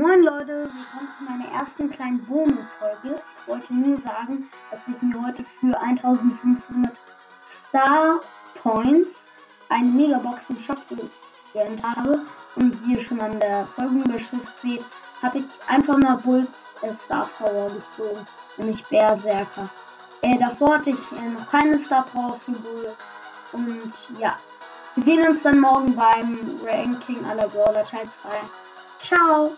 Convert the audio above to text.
Moin Leute, willkommen zu meiner ersten kleinen Bonusfolge. Ich wollte nur sagen, dass ich mir heute für 1500 Star Points eine Megabox im Shop gegönnt habe. Und wie ihr schon an der Folgenüberschrift seht, habe ich einfach mal Bulls äh, Star Power gezogen, nämlich Berserker. Äh, davor hatte ich äh, noch keine Star Power für Bull. Und ja, wir sehen uns dann morgen beim Ranking aller Brawler Teil 2. Ciao!